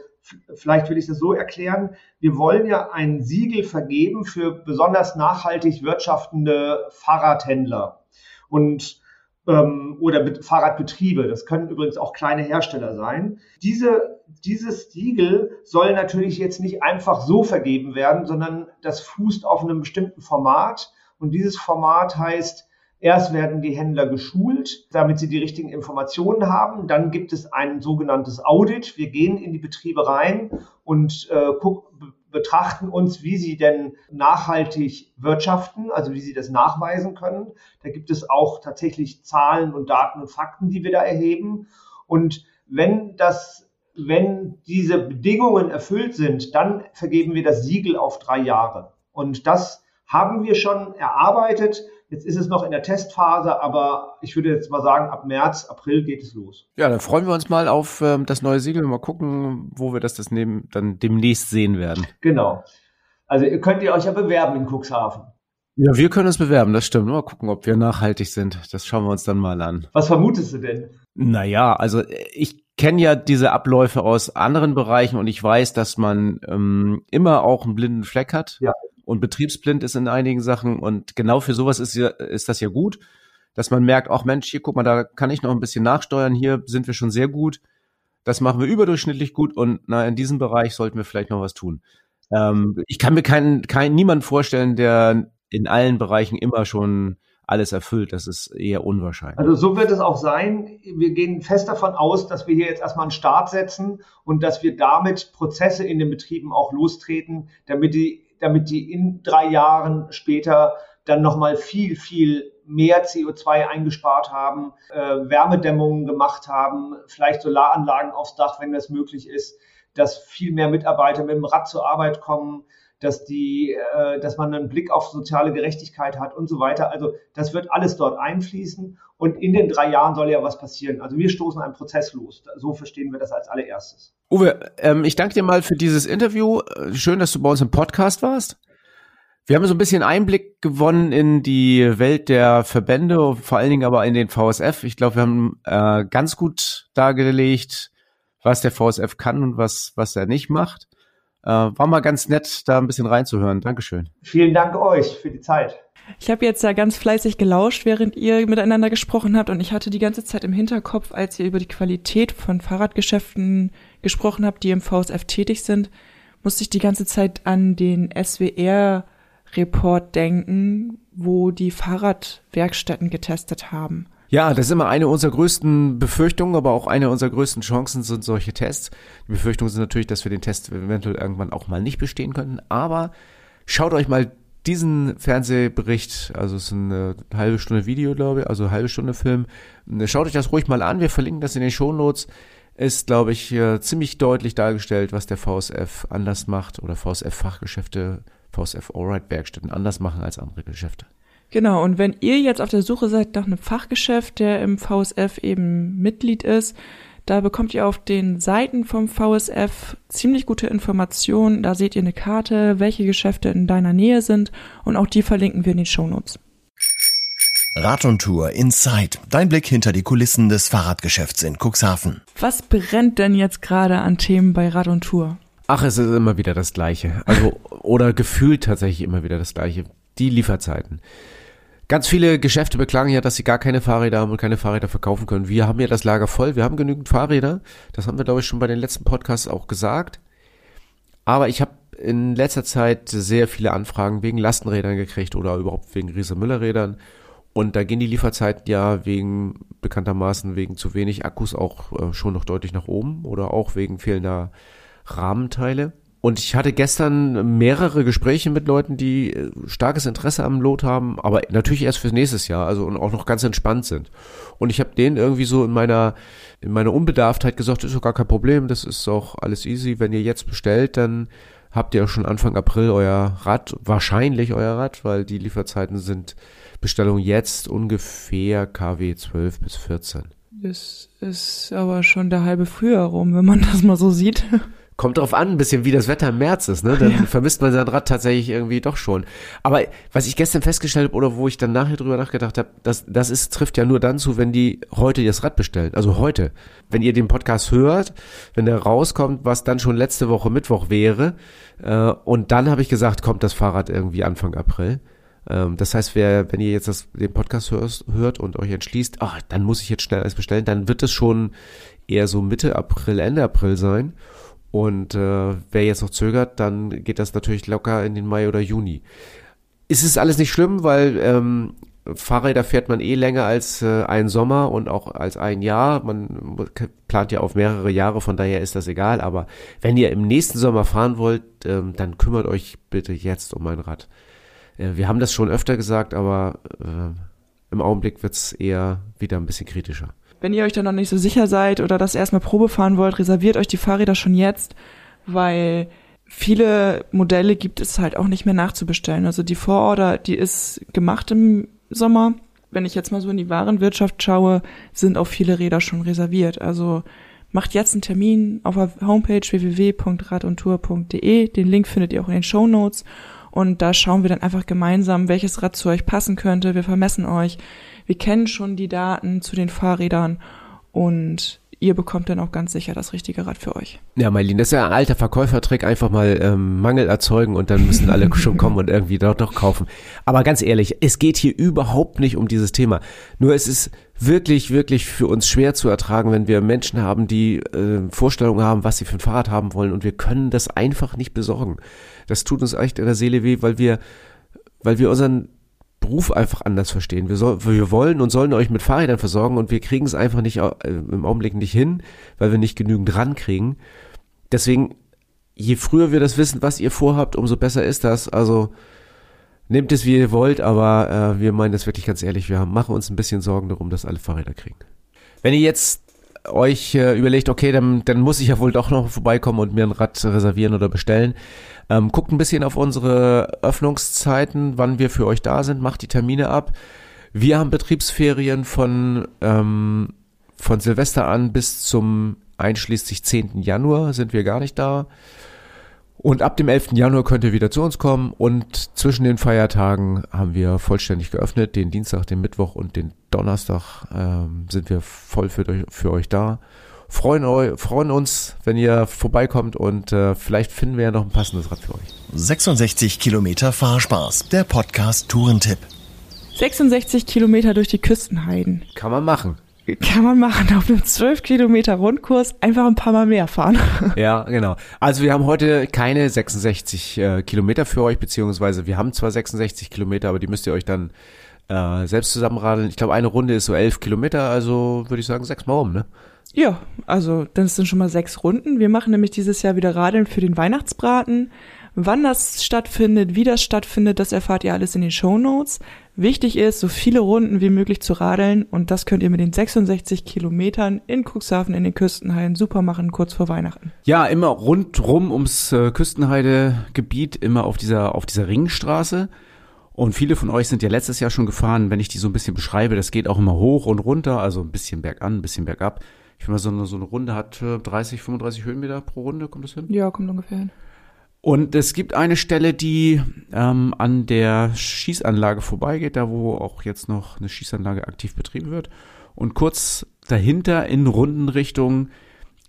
vielleicht will ich das so erklären. Wir wollen ja ein Siegel vergeben für besonders nachhaltig wirtschaftende Fahrradhändler und ähm, oder Fahrradbetriebe. Das können übrigens auch kleine Hersteller sein. Diese, dieses Siegel soll natürlich jetzt nicht einfach so vergeben werden, sondern das fußt auf einem bestimmten Format. Und dieses Format heißt Erst werden die Händler geschult, damit sie die richtigen Informationen haben. Dann gibt es ein sogenanntes Audit. Wir gehen in die Betriebe rein und äh, guck, betrachten uns, wie sie denn nachhaltig wirtschaften, also wie sie das nachweisen können. Da gibt es auch tatsächlich Zahlen und Daten und Fakten, die wir da erheben. Und wenn das, wenn diese Bedingungen erfüllt sind, dann vergeben wir das Siegel auf drei Jahre. Und das haben wir schon erarbeitet. Jetzt ist es noch in der Testphase, aber ich würde jetzt mal sagen, ab März, April geht es los. Ja, dann freuen wir uns mal auf ähm, das neue Siegel. Mal gucken, wo wir das, das neben, dann demnächst sehen werden. Genau. Also ihr könnt ihr euch ja bewerben in Cuxhaven. Ja, wir können uns bewerben, das stimmt. Mal gucken, ob wir nachhaltig sind. Das schauen wir uns dann mal an. Was vermutest du denn? Naja, also ich kenne ja diese Abläufe aus anderen Bereichen und ich weiß, dass man ähm, immer auch einen blinden Fleck hat. Ja und betriebsblind ist in einigen Sachen. Und genau für sowas ist, ist das ja gut, dass man merkt, ach Mensch, hier guck mal, da kann ich noch ein bisschen nachsteuern, hier sind wir schon sehr gut. Das machen wir überdurchschnittlich gut und na, in diesem Bereich sollten wir vielleicht noch was tun. Ähm, ich kann mir keinen, keinen, niemanden vorstellen, der in allen Bereichen immer schon alles erfüllt. Das ist eher unwahrscheinlich. Also so wird es auch sein. Wir gehen fest davon aus, dass wir hier jetzt erstmal einen Start setzen und dass wir damit Prozesse in den Betrieben auch lostreten, damit die damit die in drei Jahren später dann nochmal viel, viel mehr CO2 eingespart haben, äh, Wärmedämmungen gemacht haben, vielleicht Solaranlagen aufs Dach, wenn das möglich ist, dass viel mehr Mitarbeiter mit dem Rad zur Arbeit kommen, dass die, äh, dass man einen Blick auf soziale Gerechtigkeit hat und so weiter. Also das wird alles dort einfließen und in den drei Jahren soll ja was passieren. Also wir stoßen einen Prozess los. So verstehen wir das als allererstes. Uwe, ähm, ich danke dir mal für dieses Interview. Schön, dass du bei uns im Podcast warst. Wir haben so ein bisschen Einblick gewonnen in die Welt der Verbände, vor allen Dingen aber in den VSF. Ich glaube, wir haben äh, ganz gut dargelegt, was der VSF kann und was, was er nicht macht. Äh, war mal ganz nett, da ein bisschen reinzuhören. Dankeschön. Vielen Dank euch für die Zeit. Ich habe jetzt ja ganz fleißig gelauscht, während ihr miteinander gesprochen habt und ich hatte die ganze Zeit im Hinterkopf, als ihr über die Qualität von Fahrradgeschäften gesprochen habt, die im VSF tätig sind, musste ich die ganze Zeit an den SWR Report denken, wo die Fahrradwerkstätten getestet haben. Ja, das ist immer eine unserer größten Befürchtungen, aber auch eine unserer größten Chancen sind solche Tests. Die Befürchtungen sind natürlich, dass wir den Test eventuell irgendwann auch mal nicht bestehen könnten, aber schaut euch mal diesen Fernsehbericht, also es ist eine halbe Stunde Video, glaube ich, also eine halbe Stunde Film. Schaut euch das ruhig mal an. Wir verlinken das in den Shownotes. Ist, glaube ich, ziemlich deutlich dargestellt, was der VSF anders macht oder VSF-Fachgeschäfte, VSF Allride-Werkstätten anders machen als andere Geschäfte. Genau, und wenn ihr jetzt auf der Suche seid nach einem Fachgeschäft, der im VSF eben Mitglied ist, da bekommt ihr auf den Seiten vom VSF ziemlich gute Informationen. Da seht ihr eine Karte, welche Geschäfte in deiner Nähe sind und auch die verlinken wir in den Shownotes. Rad und Tour Inside. Dein Blick hinter die Kulissen des Fahrradgeschäfts in Cuxhaven. Was brennt denn jetzt gerade an Themen bei Rad und Tour? Ach, es ist immer wieder das Gleiche. Also, oder gefühlt tatsächlich immer wieder das Gleiche. Die Lieferzeiten. Ganz viele Geschäfte beklagen ja, dass sie gar keine Fahrräder haben und keine Fahrräder verkaufen können. Wir haben ja das Lager voll, wir haben genügend Fahrräder. Das haben wir, glaube ich, schon bei den letzten Podcasts auch gesagt. Aber ich habe in letzter Zeit sehr viele Anfragen wegen Lastenrädern gekriegt oder überhaupt wegen Riese-Müller-Rädern. Und da gehen die Lieferzeiten ja wegen bekanntermaßen wegen zu wenig Akkus auch äh, schon noch deutlich nach oben oder auch wegen fehlender Rahmenteile. Und ich hatte gestern mehrere Gespräche mit Leuten, die äh, starkes Interesse am Lot haben, aber natürlich erst fürs nächstes Jahr, also und auch noch ganz entspannt sind. Und ich habe denen irgendwie so in meiner in meiner Unbedarftheit gesagt, ist doch gar kein Problem, das ist auch alles easy. Wenn ihr jetzt bestellt, dann habt ihr schon Anfang April euer Rad, wahrscheinlich euer Rad, weil die Lieferzeiten sind Bestellung jetzt ungefähr KW 12 bis 14. Das ist aber schon der halbe Frühjahr rum, wenn man das mal so sieht. Kommt drauf an, ein bisschen wie das Wetter im März ist, ne? Dann ja. vermisst man sein Rad tatsächlich irgendwie doch schon. Aber was ich gestern festgestellt habe oder wo ich dann nachher drüber nachgedacht habe, das, das ist, trifft ja nur dann zu, wenn die heute das Rad bestellen. Also heute. Wenn ihr den Podcast hört, wenn der rauskommt, was dann schon letzte Woche Mittwoch wäre. Äh, und dann habe ich gesagt, kommt das Fahrrad irgendwie Anfang April. Ähm, das heißt, wer, wenn ihr jetzt das, den Podcast hörst, hört und euch entschließt, ach, dann muss ich jetzt schnell alles bestellen, dann wird es schon eher so Mitte April, Ende April sein. Und äh, wer jetzt noch zögert, dann geht das natürlich locker in den Mai oder Juni. Es ist alles nicht schlimm, weil ähm, Fahrräder fährt man eh länger als äh, ein Sommer und auch als ein Jahr. Man plant ja auf mehrere Jahre, von daher ist das egal. Aber wenn ihr im nächsten Sommer fahren wollt, ähm, dann kümmert euch bitte jetzt um mein Rad. Äh, wir haben das schon öfter gesagt, aber äh, im Augenblick wird's eher wieder ein bisschen kritischer. Wenn ihr euch dann noch nicht so sicher seid oder das erstmal Probe fahren wollt, reserviert euch die Fahrräder schon jetzt, weil viele Modelle gibt es halt auch nicht mehr nachzubestellen. Also die Vororder, die ist gemacht im Sommer. Wenn ich jetzt mal so in die Warenwirtschaft schaue, sind auch viele Räder schon reserviert. Also macht jetzt einen Termin auf der Homepage www.radundtour.de. Den Link findet ihr auch in den Show Notes. Und da schauen wir dann einfach gemeinsam, welches Rad zu euch passen könnte. Wir vermessen euch. Wir kennen schon die Daten zu den Fahrrädern und ihr bekommt dann auch ganz sicher das richtige Rad für euch. Ja, Marlene, das ist ja ein alter Verkäufertrick, einfach mal ähm, Mangel erzeugen und dann müssen alle schon kommen und irgendwie dort noch kaufen. Aber ganz ehrlich, es geht hier überhaupt nicht um dieses Thema. Nur es ist wirklich, wirklich für uns schwer zu ertragen, wenn wir Menschen haben, die äh, Vorstellungen haben, was sie für ein Fahrrad haben wollen und wir können das einfach nicht besorgen. Das tut uns echt in der Seele weh, weil wir, weil wir unseren Beruf einfach anders verstehen. Wir, soll, wir wollen und sollen euch mit Fahrrädern versorgen und wir kriegen es einfach nicht äh, im Augenblick nicht hin, weil wir nicht genügend rankriegen. Deswegen, je früher wir das wissen, was ihr vorhabt, umso besser ist das. Also nehmt es, wie ihr wollt, aber äh, wir meinen das wirklich ganz ehrlich. Wir machen uns ein bisschen Sorgen darum, dass alle Fahrräder kriegen. Wenn ihr jetzt euch äh, überlegt, okay, dann, dann muss ich ja wohl doch noch vorbeikommen und mir ein Rad reservieren oder bestellen, ähm, guckt ein bisschen auf unsere Öffnungszeiten, wann wir für euch da sind, macht die Termine ab. Wir haben Betriebsferien von, ähm, von Silvester an bis zum einschließlich 10. Januar sind wir gar nicht da. Und ab dem 11. Januar könnt ihr wieder zu uns kommen und zwischen den Feiertagen haben wir vollständig geöffnet. Den Dienstag, den Mittwoch und den Donnerstag ähm, sind wir voll für, für euch da freuen, freuen uns, wenn ihr vorbeikommt und äh, vielleicht finden wir ja noch ein passendes Rad für euch. 66 Kilometer Fahrspaß, der Podcast Tourentipp. 66 Kilometer durch die Küstenheiden. Kann man machen. Kann man machen. Auf einem 12 Kilometer Rundkurs einfach ein paar Mal mehr fahren. Ja, genau. Also wir haben heute keine 66 äh, Kilometer für euch, beziehungsweise wir haben zwar 66 Kilometer, aber die müsst ihr euch dann äh, selbst zusammenradeln. Ich glaube, eine Runde ist so 11 Kilometer, also würde ich sagen sechsmal um, ne? Ja, also das sind schon mal sechs Runden. Wir machen nämlich dieses Jahr wieder Radeln für den Weihnachtsbraten. Wann das stattfindet, wie das stattfindet, das erfahrt ihr alles in den Show Notes. Wichtig ist, so viele Runden wie möglich zu radeln und das könnt ihr mit den 66 Kilometern in Cuxhaven in den Küstenhallen super machen, kurz vor Weihnachten. Ja, immer rundrum ums äh, Küstenheidegebiet, immer auf dieser, auf dieser Ringstraße. Und viele von euch sind ja letztes Jahr schon gefahren, wenn ich die so ein bisschen beschreibe, das geht auch immer hoch und runter, also ein bisschen bergan, ein bisschen bergab. Ich mal, so eine, so eine Runde hat 30, 35 Höhenmeter pro Runde, kommt das hin? Ja, kommt ungefähr hin. Und es gibt eine Stelle, die ähm, an der Schießanlage vorbeigeht, da wo auch jetzt noch eine Schießanlage aktiv betrieben wird. Und kurz dahinter in Rundenrichtung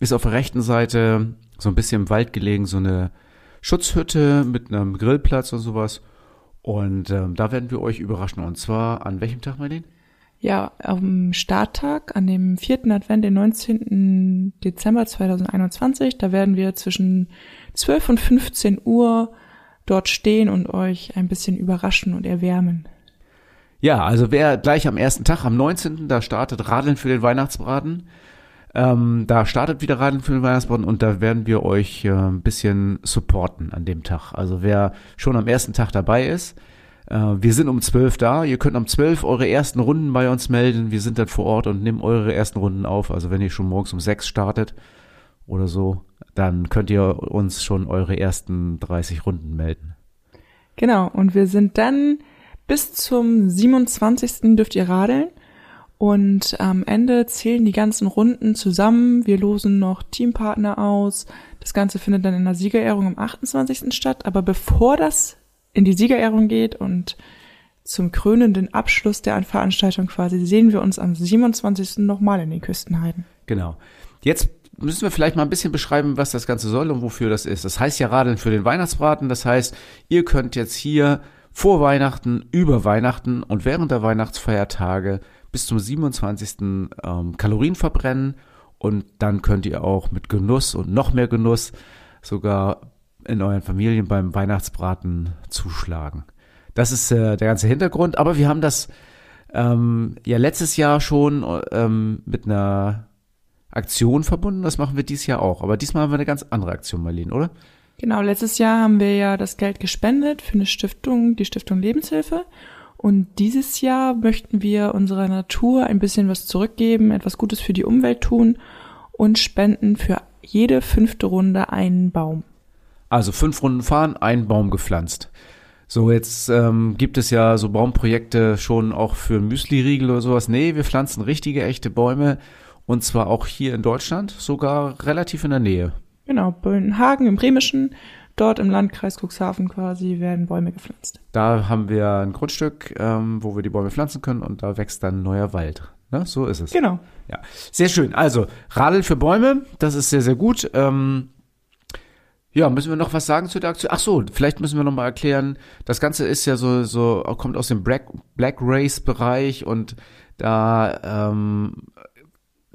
ist auf der rechten Seite so ein bisschen im Wald gelegen so eine Schutzhütte mit einem Grillplatz und sowas. Und ähm, da werden wir euch überraschen. Und zwar an welchem Tag, Marlene? Ja, am Starttag, an dem vierten Advent, den 19. Dezember 2021, da werden wir zwischen 12 und 15 Uhr dort stehen und euch ein bisschen überraschen und erwärmen. Ja, also wer gleich am ersten Tag, am 19., da startet Radeln für den Weihnachtsbraten. Ähm, da startet wieder Radeln für den Weihnachtsbraten und da werden wir euch äh, ein bisschen supporten an dem Tag. Also wer schon am ersten Tag dabei ist, wir sind um zwölf da. Ihr könnt um zwölf eure ersten Runden bei uns melden. Wir sind dann vor Ort und nehmen eure ersten Runden auf. Also wenn ihr schon morgens um sechs startet oder so, dann könnt ihr uns schon eure ersten 30 Runden melden. Genau. Und wir sind dann bis zum 27. dürft ihr radeln. Und am Ende zählen die ganzen Runden zusammen. Wir losen noch Teampartner aus. Das Ganze findet dann in der Siegerehrung am 28. statt. Aber bevor das in die Siegerehrung geht und zum krönenden Abschluss der Veranstaltung quasi sehen wir uns am 27. nochmal in den Küstenheiden. Genau. Jetzt müssen wir vielleicht mal ein bisschen beschreiben, was das Ganze soll und wofür das ist. Das heißt ja Radeln für den Weihnachtsbraten. Das heißt, ihr könnt jetzt hier vor Weihnachten, über Weihnachten und während der Weihnachtsfeiertage bis zum 27. Ähm, Kalorien verbrennen und dann könnt ihr auch mit Genuss und noch mehr Genuss sogar in euren Familien beim Weihnachtsbraten zuschlagen. Das ist äh, der ganze Hintergrund, aber wir haben das ähm, ja letztes Jahr schon ähm, mit einer Aktion verbunden. Das machen wir dieses Jahr auch. Aber diesmal haben wir eine ganz andere Aktion, Marlene, oder? Genau, letztes Jahr haben wir ja das Geld gespendet für eine Stiftung, die Stiftung Lebenshilfe. Und dieses Jahr möchten wir unserer Natur ein bisschen was zurückgeben, etwas Gutes für die Umwelt tun und spenden für jede fünfte Runde einen Baum. Also fünf Runden fahren, einen Baum gepflanzt. So, jetzt ähm, gibt es ja so Baumprojekte schon auch für Müsli-Riegel oder sowas. Nee, wir pflanzen richtige, echte Bäume und zwar auch hier in Deutschland, sogar relativ in der Nähe. Genau, Böllenhagen im Bremischen, dort im Landkreis Cuxhaven quasi werden Bäume gepflanzt. Da haben wir ein Grundstück, ähm, wo wir die Bäume pflanzen können und da wächst dann neuer Wald. Ne? So ist es. Genau. Ja, sehr schön. Also, Radl für Bäume, das ist sehr, sehr gut. Ähm, ja, müssen wir noch was sagen zu der Aktion? Ach so, vielleicht müssen wir noch mal erklären. Das Ganze ist ja so, so kommt aus dem Black, Black Race Bereich und da ähm,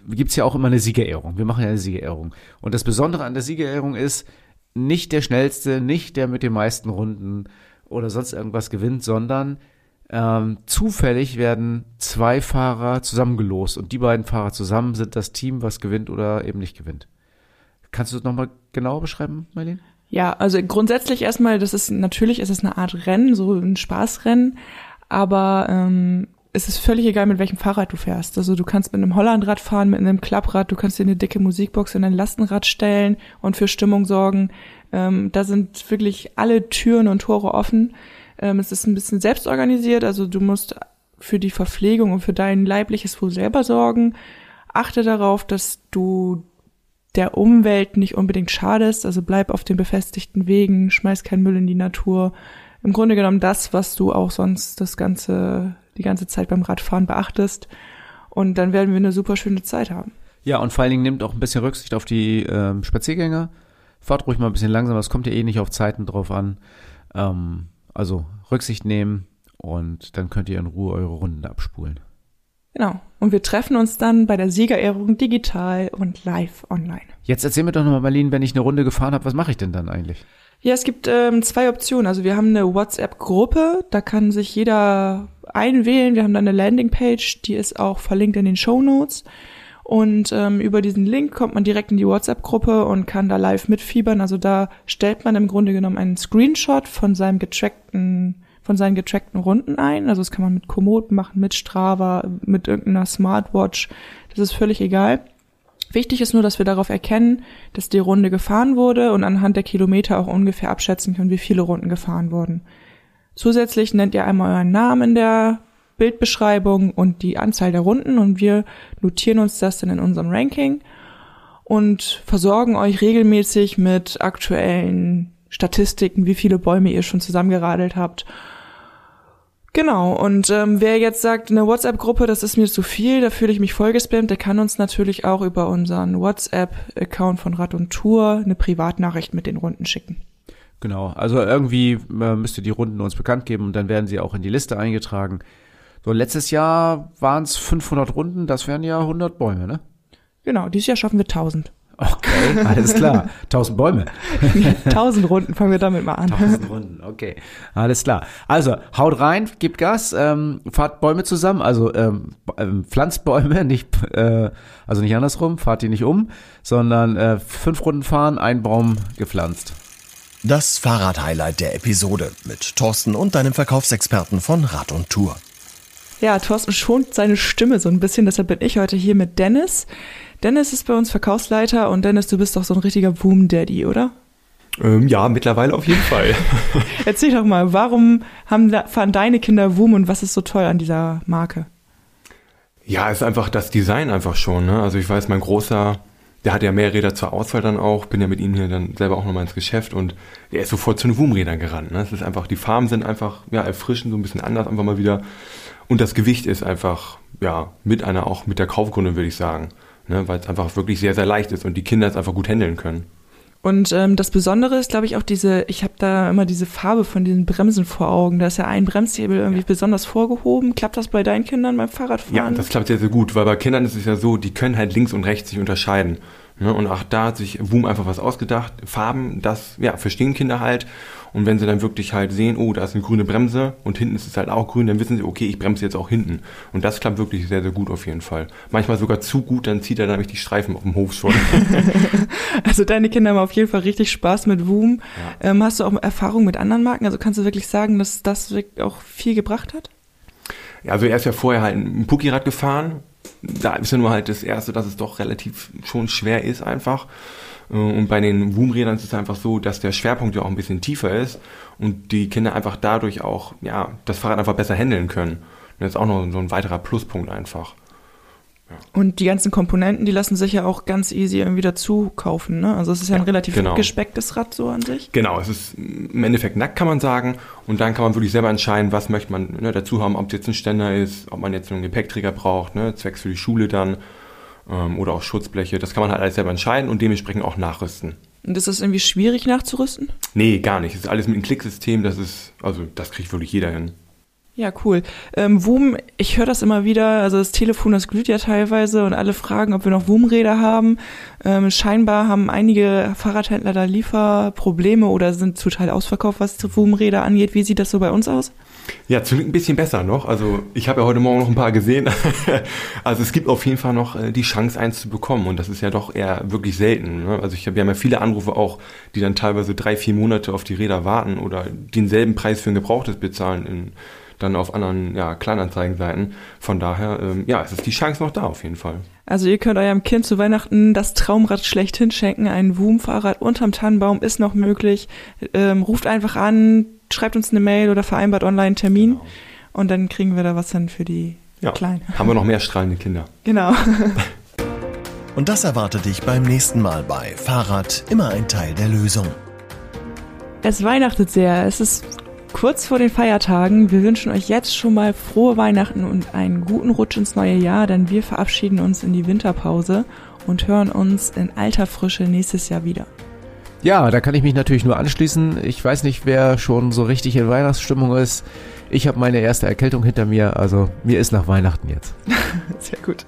gibt's ja auch immer eine Siegerehrung. Wir machen ja eine Siegerehrung. Und das Besondere an der Siegerehrung ist, nicht der schnellste, nicht der mit den meisten Runden oder sonst irgendwas gewinnt, sondern ähm, zufällig werden zwei Fahrer zusammengelost und die beiden Fahrer zusammen sind das Team, was gewinnt oder eben nicht gewinnt. Kannst du das nochmal genauer beschreiben, Marlene? Ja, also grundsätzlich erstmal, das ist natürlich, ist es eine Art Rennen, so ein Spaßrennen, aber ähm, es ist völlig egal, mit welchem Fahrrad du fährst. Also du kannst mit einem Hollandrad fahren, mit einem Klapprad, du kannst dir eine dicke Musikbox in ein Lastenrad stellen und für Stimmung sorgen. Ähm, da sind wirklich alle Türen und Tore offen. Ähm, es ist ein bisschen selbst organisiert, also du musst für die Verpflegung und für dein leibliches Wohl selber sorgen. Achte darauf, dass du der Umwelt nicht unbedingt schadest, also bleib auf den befestigten Wegen, schmeiß keinen Müll in die Natur. Im Grunde genommen das, was du auch sonst das ganze die ganze Zeit beim Radfahren beachtest. Und dann werden wir eine super schöne Zeit haben. Ja, und vor allen Dingen nimmt auch ein bisschen Rücksicht auf die ähm, Spaziergänger. Fahrt ruhig mal ein bisschen langsamer, es kommt ja eh nicht auf Zeiten drauf an. Ähm, also Rücksicht nehmen und dann könnt ihr in Ruhe eure Runden abspulen. Genau. Und wir treffen uns dann bei der Siegerehrung digital und live online. Jetzt erzähl mir doch nochmal, Marlene, wenn ich eine Runde gefahren habe, was mache ich denn dann eigentlich? Ja, es gibt ähm, zwei Optionen. Also wir haben eine WhatsApp-Gruppe, da kann sich jeder einwählen. Wir haben dann eine Landingpage, die ist auch verlinkt in den Show Notes. Und ähm, über diesen Link kommt man direkt in die WhatsApp-Gruppe und kann da live mitfiebern. Also da stellt man im Grunde genommen einen Screenshot von seinem getrackten, von seinen getrackten Runden ein. Also das kann man mit Komoot machen, mit Strava, mit irgendeiner Smartwatch. Das ist völlig egal. Wichtig ist nur, dass wir darauf erkennen, dass die Runde gefahren wurde und anhand der Kilometer auch ungefähr abschätzen können, wie viele Runden gefahren wurden. Zusätzlich nennt ihr einmal euren Namen in der Bildbeschreibung und die Anzahl der Runden und wir notieren uns das dann in unserem Ranking und versorgen euch regelmäßig mit aktuellen Statistiken, wie viele Bäume ihr schon zusammengeradelt habt Genau, und ähm, wer jetzt sagt, eine WhatsApp-Gruppe, das ist mir zu viel, da fühle ich mich vollgespammt, der kann uns natürlich auch über unseren WhatsApp-Account von Rad und Tour eine Privatnachricht mit den Runden schicken. Genau, also irgendwie äh, müsst ihr die Runden uns bekannt geben und dann werden sie auch in die Liste eingetragen. So, letztes Jahr waren es 500 Runden, das wären ja 100 Bäume, ne? Genau, dieses Jahr schaffen wir 1000. Okay, alles klar. Tausend Bäume. Tausend Runden, fangen wir damit mal an. Tausend Runden, okay. Alles klar. Also, haut rein, gebt Gas, ähm, fahrt Bäume zusammen, also ähm, ähm, pflanzt Bäume, nicht, äh, also nicht andersrum, fahrt die nicht um, sondern äh, fünf Runden fahren, ein Baum gepflanzt. Das Fahrrad-Highlight der Episode mit Thorsten und deinem Verkaufsexperten von Rad und Tour. Ja, Thorsten schont seine Stimme so ein bisschen, deshalb bin ich heute hier mit Dennis. Dennis ist bei uns Verkaufsleiter und Dennis, du bist doch so ein richtiger Boom-Daddy, oder? Ähm, ja, mittlerweile auf jeden Fall. Erzähl doch mal, warum haben, fahren deine Kinder Woom und was ist so toll an dieser Marke? Ja, ist einfach das Design einfach schon. Ne? Also ich weiß, mein Großer, der hat ja mehr Räder zur Auswahl dann auch, bin ja mit ihm hier dann selber auch nochmal ins Geschäft und der ist sofort zu den Woom-Rädern gerannt. Ne? Es ist einfach, die Farben sind einfach ja, erfrischend, so ein bisschen anders, einfach mal wieder. Und das Gewicht ist einfach, ja, mit einer, auch mit der Kaufgründe, würde ich sagen ne, weil es einfach wirklich sehr, sehr leicht ist und die Kinder es einfach gut handeln können. Und ähm, das Besondere ist, glaube ich, auch diese, ich habe da immer diese Farbe von diesen Bremsen vor Augen. Da ist ja ein Bremshebel irgendwie ja. besonders vorgehoben. Klappt das bei deinen Kindern beim Fahrradfahren? Ja, das klappt sehr, sehr gut, weil bei Kindern ist es ja so, die können halt links und rechts sich unterscheiden. Ne? Und auch da hat sich Boom einfach was ausgedacht. Farben, das ja, verstehen Kinder halt. Und wenn sie dann wirklich halt sehen, oh, da ist eine grüne Bremse und hinten ist es halt auch grün, dann wissen sie, okay, ich bremse jetzt auch hinten. Und das klappt wirklich sehr, sehr gut auf jeden Fall. Manchmal sogar zu gut, dann zieht er nämlich die Streifen auf dem Hof schon. also deine Kinder haben auf jeden Fall richtig Spaß mit Woom. Ja. Ähm, hast du auch Erfahrung mit anderen Marken? Also kannst du wirklich sagen, dass das auch viel gebracht hat? Ja, also er ist ja vorher halt ein Puckirad gefahren. Da ist ja nur halt das Erste, dass es doch relativ schon schwer ist einfach. Äh, und bei den Woom-Rädern ist es einfach so, dass der Schwerpunkt ja auch ein bisschen tiefer ist und die Kinder einfach dadurch auch, ja, das Fahrrad einfach besser handeln können. Und das ist auch noch so ein weiterer Pluspunkt einfach. Ja. Und die ganzen Komponenten, die lassen sich ja auch ganz easy irgendwie dazu kaufen. Ne? Also es ist ja ein relativ genau. gespecktes Rad so an sich. Genau, es ist im Endeffekt nackt, kann man sagen. Und dann kann man wirklich selber entscheiden, was möchte man ne, dazu haben, ob es jetzt ein Ständer ist, ob man jetzt einen Gepäckträger braucht, ne, zwecks für die Schule dann ähm, oder auch Schutzbleche. Das kann man halt alles selber entscheiden und dementsprechend auch nachrüsten. Und ist das irgendwie schwierig nachzurüsten? Nee, gar nicht. Es ist alles mit einem Klicksystem, das ist, also das kriegt wirklich jeder hin. Ja, cool. Ähm, WUM, ich höre das immer wieder, also das Telefon, das glüht ja teilweise und alle fragen, ob wir noch WUM-Räder haben. Ähm, scheinbar haben einige Fahrradhändler da Lieferprobleme oder sind total ausverkauft, was WUM-Räder angeht. Wie sieht das so bei uns aus? Ja, zum Glück ein bisschen besser noch. Also ich habe ja heute Morgen noch ein paar gesehen. also es gibt auf jeden Fall noch äh, die Chance, eins zu bekommen. Und das ist ja doch eher wirklich selten. Ne? Also ich habe ja viele Anrufe auch, die dann teilweise drei, vier Monate auf die Räder warten oder denselben Preis für ein Gebrauchtes bezahlen in dann auf anderen ja, Kleinanzeigenseiten. Von daher, ähm, ja, es ist die Chance noch da auf jeden Fall. Also ihr könnt eurem Kind zu Weihnachten das Traumrad schlechthin schenken. Ein Woom-Fahrrad unterm Tannenbaum ist noch möglich. Ähm, ruft einfach an, schreibt uns eine Mail oder vereinbart online einen Termin. Genau. Und dann kriegen wir da was dann für die ja, Kleinen. Haben wir noch mehr strahlende Kinder. Genau. Und das erwartet dich beim nächsten Mal bei Fahrrad immer ein Teil der Lösung. Es weihnachtet sehr. Es ist kurz vor den Feiertagen. Wir wünschen euch jetzt schon mal frohe Weihnachten und einen guten Rutsch ins neue Jahr, denn wir verabschieden uns in die Winterpause und hören uns in alter Frische nächstes Jahr wieder. Ja, da kann ich mich natürlich nur anschließen. Ich weiß nicht, wer schon so richtig in Weihnachtsstimmung ist. Ich habe meine erste Erkältung hinter mir, also mir ist nach Weihnachten jetzt. Sehr gut.